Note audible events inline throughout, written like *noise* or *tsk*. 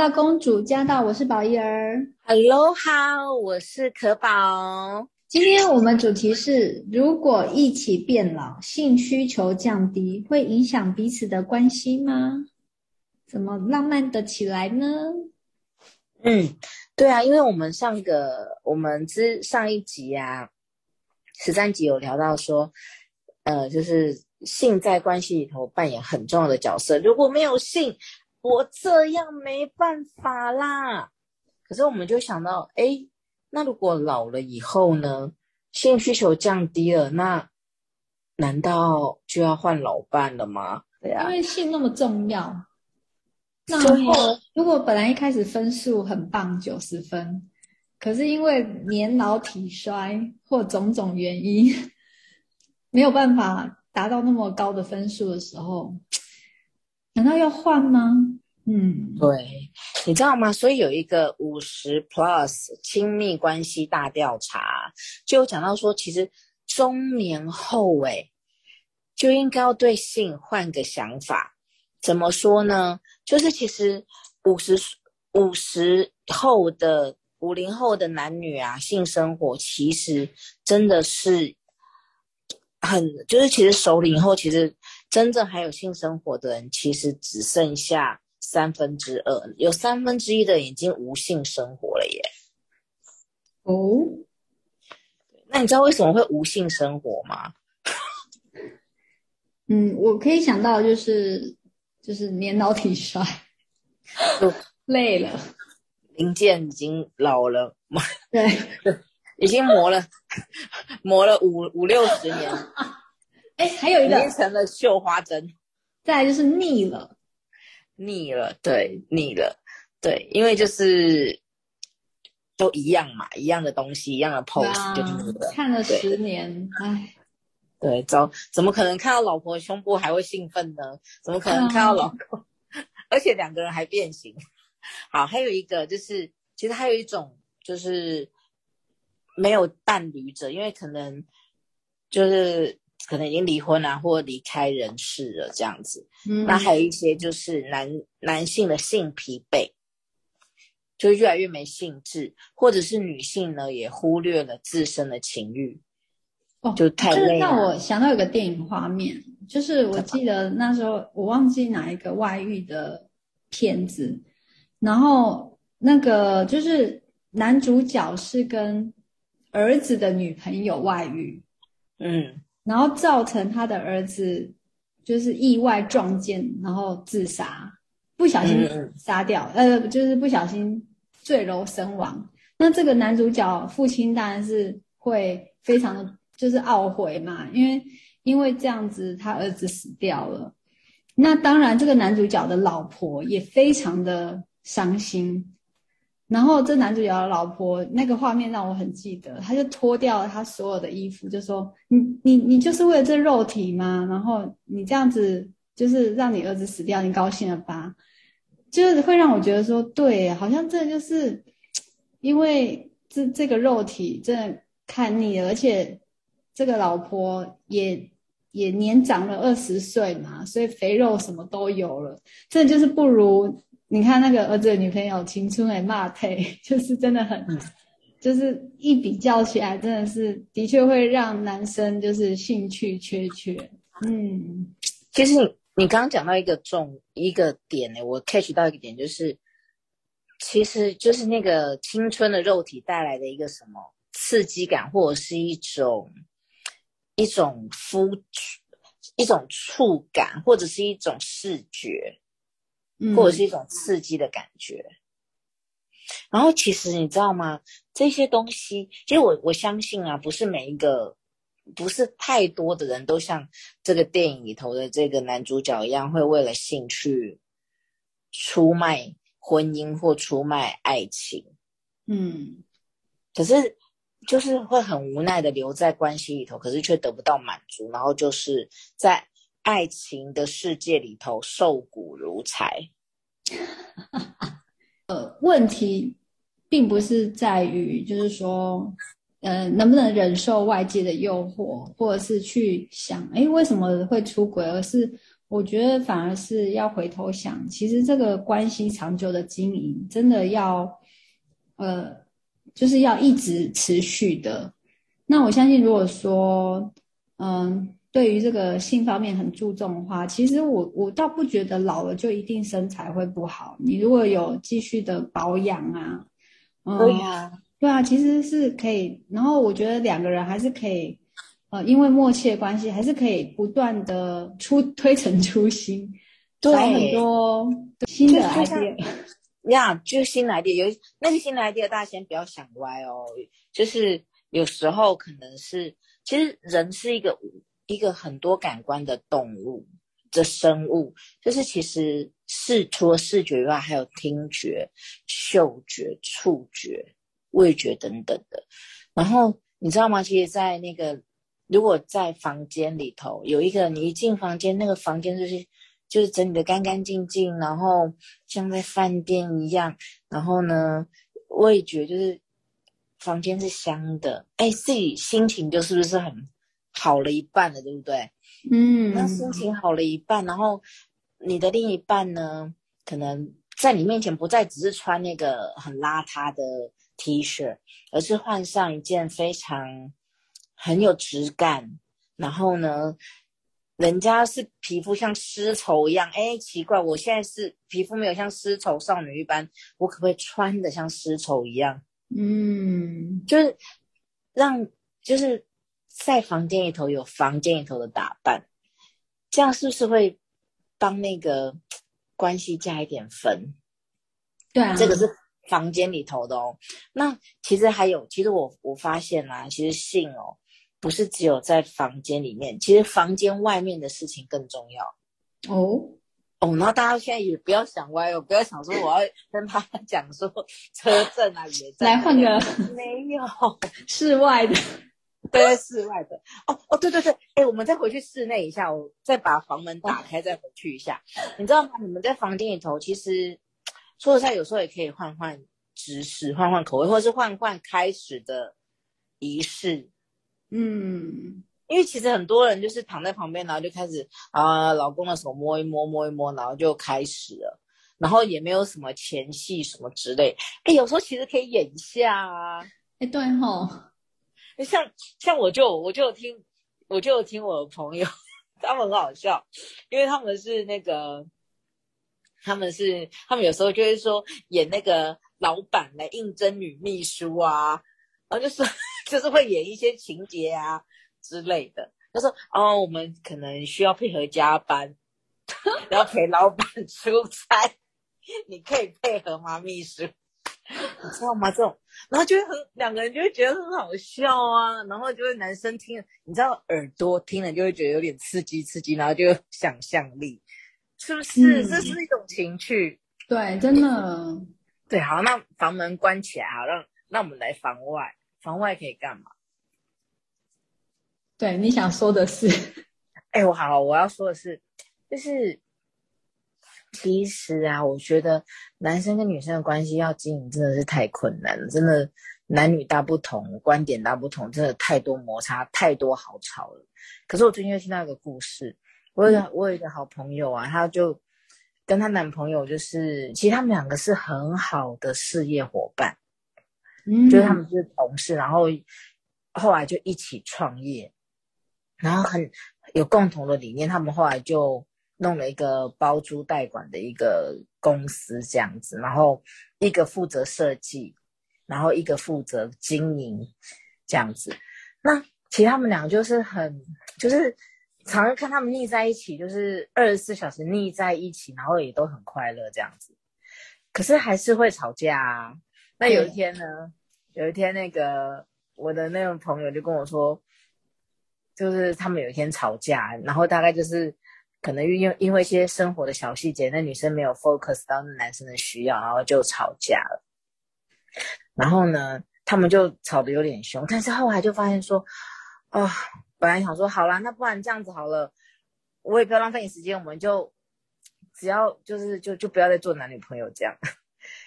到公主驾到，我是宝仪儿。Hello，好，我是可宝。今天我们主题是：如果一起变老，性需求降低，会影响彼此的关系吗？怎么浪漫的起来呢？嗯，对啊，因为我们上个我们之上一集啊，十三集有聊到说，呃，就是性在关系里头扮演很重要的角色。如果没有性，我这样没办法啦。可是我们就想到，哎，那如果老了以后呢？性需求降低了，那难道就要换老伴了吗？对啊，因为性那么重要。那如果如果本来一开始分数很棒，九十分，可是因为年老体衰或种种原因，没有办法达到那么高的分数的时候。难道要换吗？嗯，对，你知道吗？所以有一个五十 plus 亲密关系大调查，就有讲到说，其实中年后诶，就应该要对性换个想法。怎么说呢？就是其实五十五十后的五零后的男女啊，性生活其实真的是很，就是其实熟龄后其实。真正还有性生活的人，其实只剩下三分之二，有三分之一的已经无性生活了耶。哦，那你知道为什么会无性生活吗？*laughs* 嗯，我可以想到就是就是年老体衰，就累了，零件已经老了，对，*laughs* 已经磨了磨了五五六十年。哎，还有一个变成了绣花针，再来就是腻了，腻了，对，腻了，对，因为就是都一样嘛，一样的东西，一样的 pose，啊、就腻了。看了十年，哎，对，怎怎么可能看到老婆胸部还会兴奋呢？怎么可能看到老公？啊、*laughs* 而且两个人还变形。好，还有一个就是，其实还有一种就是没有伴侣者，因为可能就是。可能已经离婚了，或离开人世了，这样子。嗯，那还有一些就是男男性的性疲惫，就越来越没兴致，或者是女性呢也忽略了自身的情欲，哦，就太累了。让我想到有个电影画面，就是我记得那时候我忘记哪一个外遇的片子，然后那个就是男主角是跟儿子的女朋友外遇，嗯。然后造成他的儿子就是意外撞见，然后自杀，不小心杀掉，嗯、呃，就是不小心坠楼身亡。那这个男主角父亲当然是会非常的就是懊悔嘛，因为因为这样子他儿子死掉了。那当然，这个男主角的老婆也非常的伤心。然后这男主角的老婆那个画面让我很记得，他就脱掉了他所有的衣服，就说：“你你你就是为了这肉体吗？然后你这样子就是让你儿子死掉，你高兴了吧？”就是会让我觉得说，对，好像这就是因为这这个肉体真的看腻了，而且这个老婆也也年长了二十岁嘛，所以肥肉什么都有了，这就是不如。你看那个儿子的女朋友青春的骂退，*laughs* 就是真的很，就是一比较起来，真的是的确会让男生就是兴趣缺缺。嗯，其实你你刚刚讲到一个重一个点呢，我 catch 到一个点，就是其实就是那个青春的肉体带来的一个什么刺激感，或者是一种一种肤一种触感，或者是一种视觉。或者是一种刺激的感觉，嗯、然后其实你知道吗？这些东西，其实我我相信啊，不是每一个，不是太多的人都像这个电影里头的这个男主角一样，会为了兴趣出卖婚姻或出卖爱情。嗯，可是就是会很无奈的留在关系里头，可是却得不到满足，然后就是在。爱情的世界里头受苦如柴，*laughs* 呃，问题并不是在于，就是说，呃，能不能忍受外界的诱惑，或者是去想，哎，为什么会出轨，而是我觉得反而是要回头想，其实这个关系长久的经营，真的要，呃，就是要一直持续的。那我相信，如果说，嗯。对于这个性方面很注重的话，其实我我倒不觉得老了就一定身材会不好。你如果有继续的保养啊，嗯、对啊，对啊，其实是可以。然后我觉得两个人还是可以，呃，因为默契的关系，还是可以不断的出推陈出新，对找很多新的 idea。呀，就新的 idea，有那个新的 idea，大家先不要想歪哦。就是有时候可能是，其实人是一个。一个很多感官的动物的生物，就是其实视除了视觉以外，还有听觉、嗅觉、触觉、味觉等等的。然后你知道吗？其实，在那个如果在房间里头有一个，你一进房间，那个房间就是就是整理的干干净净，然后像在饭店一样。然后呢，味觉就是房间是香的，哎，自己心情就是不是很？好了一半了，对不对？嗯，那心情好了一半，然后你的另一半呢，可能在你面前不再只是穿那个很邋遢的 T 恤，而是换上一件非常很有质感，然后呢，人家是皮肤像丝绸一样，哎，奇怪，我现在是皮肤没有像丝绸少女一般，我可不可以穿的像丝绸一样？嗯，就是让就是。在房间里头有房间里头的打扮，这样是不是会帮那个关系加一点分？对啊，这个是房间里头的哦。那其实还有，其实我我发现啦、啊，其实性哦，不是只有在房间里面，其实房间外面的事情更重要哦哦。然后大家现在也不要想歪哦，不要想说我要跟他讲说车震啊，也来换个没有室外的。对，室外的哦哦，对对对，哎，我们再回去室内一下，我再把房门打开，再回去一下。你知道吗？你们在房间里头，其实说实在，有时候也可以换换姿势，换换口味，或者是换换开始的仪式。嗯，因为其实很多人就是躺在旁边，然后就开始啊，老公的手摸一摸，摸一摸，然后就开始了，然后也没有什么前戏什么之类。哎，有时候其实可以演一下啊。哎，对吼。像像我就我就听我就听我的朋友，*laughs* 他们很好笑，因为他们是那个，他们是他们有时候就会说演那个老板来应征女秘书啊，然后就是 *laughs* 就是会演一些情节啊之类的。他说哦，我们可能需要配合加班，*laughs* 然后陪老板出差，你可以配合吗，秘书？你知道吗？这种，然后就会很两个人就会觉得很好笑啊，然后就会男生听了，你知道耳朵听了就会觉得有点刺激刺激，然后就有想象力，是不是？嗯、这是一种情趣。对，真的。对，好，那房门关起来，好，让那我们来房外，房外可以干嘛？对，你想说的是？哎，我好，我要说的是，就是。其实啊，我觉得男生跟女生的关系要经营真的是太困难了，真的男女大不同，观点大不同，真的太多摩擦，太多好吵了。可是我最近又听到一个故事，我有一个我有一个好朋友啊，她就跟她男朋友就是，其实他们两个是很好的事业伙伴，嗯，就是他们是同事，然后后来就一起创业，然后很有共同的理念，他们后来就。弄了一个包租代管的一个公司这样子，然后一个负责设计，然后一个负责经营这样子。那其实他们俩就是很，就是常常看他们腻在一起，就是二十四小时腻在一起，然后也都很快乐这样子。可是还是会吵架啊。那有一天呢，有一天那个我的那个朋友就跟我说，就是他们有一天吵架，然后大概就是。可能因为因为一些生活的小细节，那女生没有 focus 到那男生的需要，然后就吵架了。然后呢，他们就吵得有点凶，但是后来就发现说，啊、本来想说好啦，那不然这样子好了，我也不要浪费你时间，我们就只要就是就就不要再做男女朋友这样。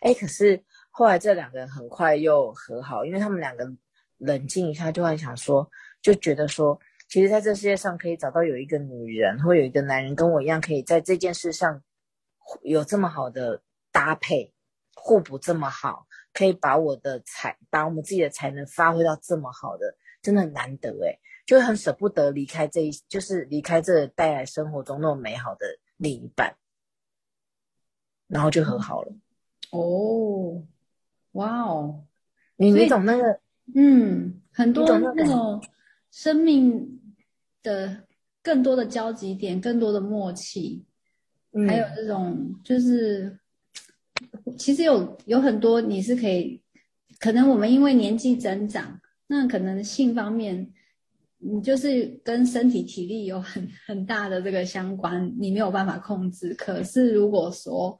哎，可是后来这两个人很快又和好，因为他们两个冷静一下，就会想说，就觉得说。其实在这世界上可以找到有一个女人或有一个男人跟我一样，可以在这件事上有这么好的搭配，互补这么好，可以把我的才，把我们自己的才能发挥到这么好的，真的很难得诶，就很舍不得离开这一，就是离开这带来生活中那么美好的另一半，然后就和好了。哦，哇哦，你你懂那个？嗯，很多那种生命的更多的交集点，更多的默契，嗯、还有这种就是，其实有有很多你是可以，可能我们因为年纪增长，那可能性方面，你就是跟身体体力有很很大的这个相关，你没有办法控制。可是如果说，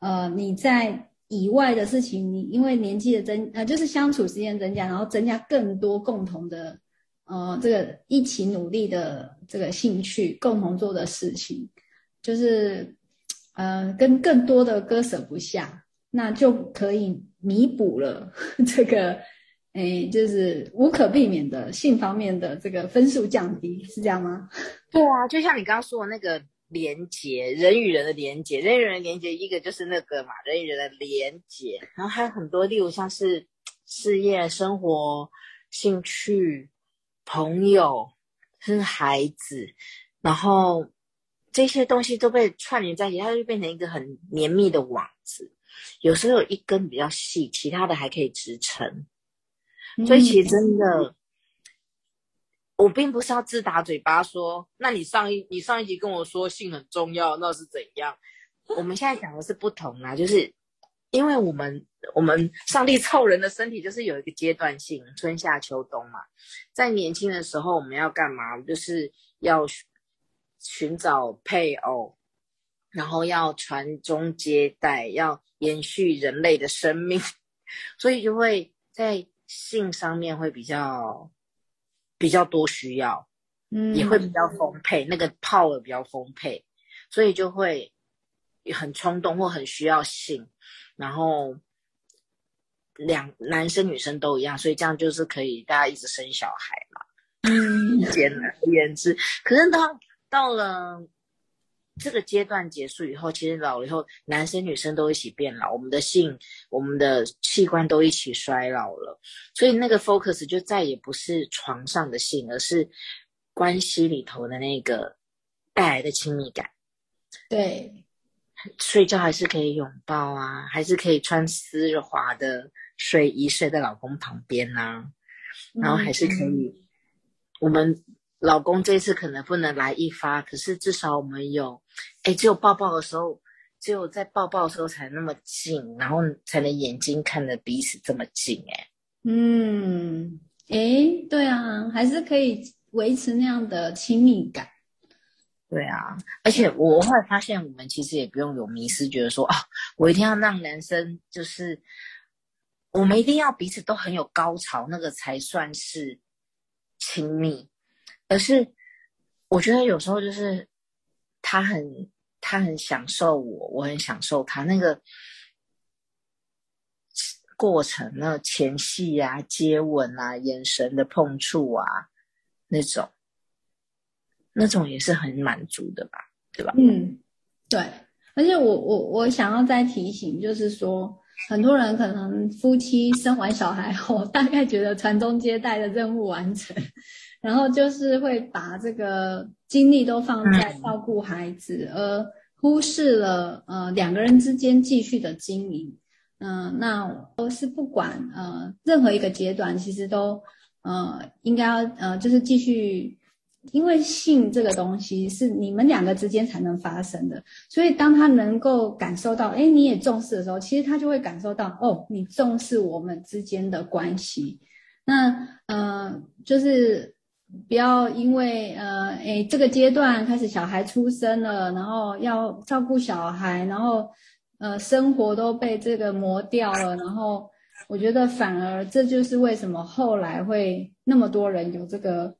呃，你在以外的事情，你因为年纪的增，呃，就是相处时间增加，然后增加更多共同的，呃，这个一起努力的这个兴趣，共同做的事情，就是，呃，跟更多的割舍不下，那就可以弥补了 *laughs* 这个，诶，就是无可避免的性方面的这个分数降低，是这样吗？*laughs* 对啊，就像你刚刚说的那个。连接人与人的连接，人与人的连接，一个就是那个嘛，人与人的连接，然后还有很多，例如像是 *tsk* 事业、生活、兴趣、朋友，跟孩子，然后这些东西都被串联在一起，它就变成一个很绵密的网子。有时候有一根比较细，其他的还可以支撑。所以其实真的。嗯我并不是要自打嘴巴说，那你上一你上一集跟我说性很重要，那是怎样？我们现在讲的是不同啊，就是因为我们我们上帝造人的身体就是有一个阶段性，春夏秋冬嘛。在年轻的时候我们要干嘛？就是要寻找配偶，然后要传宗接代，要延续人类的生命，*laughs* 所以就会在性上面会比较。比较多需要，嗯，也会比较丰沛，那个 power 比较丰沛，所以就会很冲动或很需要性，然后两男生女生都一样，所以这样就是可以大家一直生小孩嘛，嗯，简而言之，可是到到了。这个阶段结束以后，其实老了以后，男生女生都一起变老，我们的性、我们的器官都一起衰老了，所以那个 focus 就再也不是床上的性，而是关系里头的那个带来的亲密感。对，睡觉还是可以拥抱啊，还是可以穿丝滑的睡衣睡在老公旁边啊，然后还是可以，嗯、我们。老公这次可能不能来一发，可是至少我们有，哎，只有抱抱的时候，只有在抱抱的时候才那么近，然后才能眼睛看着彼此这么近，哎，嗯，哎，对啊，还是可以维持那样的亲密感。对啊，而且我后来发现，我们其实也不用有迷思，觉得说啊，我一定要让男生就是，我们一定要彼此都很有高潮，那个才算是亲密。而是，我觉得有时候就是他很他很享受我，我很享受他那个过程，那前戏啊、接吻啊、眼神的碰触啊，那种那种也是很满足的吧，对吧？嗯，对。而且我我我想要再提醒，就是说，很多人可能夫妻生完小孩后，*laughs* 大概觉得传宗接代的任务完成。然后就是会把这个精力都放在照顾孩子，而忽视了呃两个人之间继续的经营。嗯、呃，那都是不管呃任何一个阶段，其实都呃应该要呃就是继续，因为性这个东西是你们两个之间才能发生的，所以当他能够感受到，哎，你也重视的时候，其实他就会感受到，哦，你重视我们之间的关系。那呃就是。不要因为呃，诶，这个阶段开始小孩出生了，然后要照顾小孩，然后呃，生活都被这个磨掉了，然后我觉得反而这就是为什么后来会那么多人有这个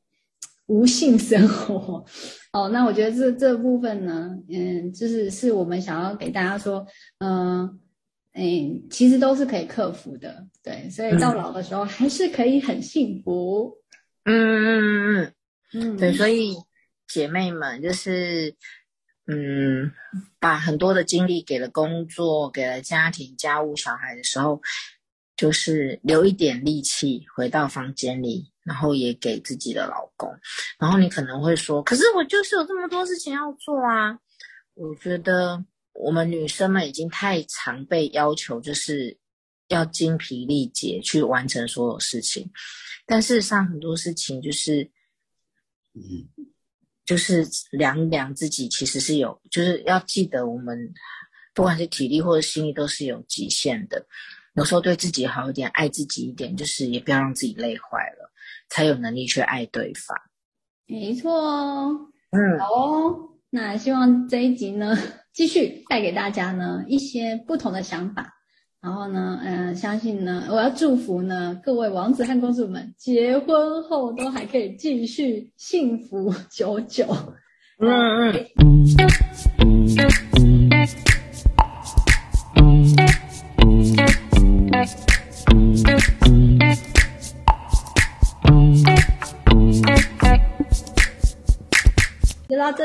无性生活。*laughs* 哦，那我觉得这这部分呢，嗯，就是是我们想要给大家说，嗯，诶，其实都是可以克服的，对，所以到老的时候还是可以很幸福。嗯嗯嗯嗯，嗯，对，所以姐妹们就是，嗯，把很多的精力给了工作，给了家庭、家务、小孩的时候，就是留一点力气回到房间里，然后也给自己的老公。然后你可能会说，可是我就是有这么多事情要做啊。我觉得我们女生们已经太常被要求，就是要精疲力竭去完成所有事情，但事实上很多事情就是。嗯，就是量量自己，其实是有，就是要记得，我们不管是体力或者心力都是有极限的。有时候对自己好一点，爱自己一点，就是也不要让自己累坏了，才有能力去爱对方。没错哦，嗯，好哦。那希望这一集呢，继续带给大家呢一些不同的想法。然后呢，嗯、呃，相信呢，我要祝福呢各位王子和公主们，结婚后都还可以继续幸福久久。嗯嗯。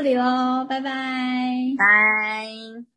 里喽，拜拜。拜。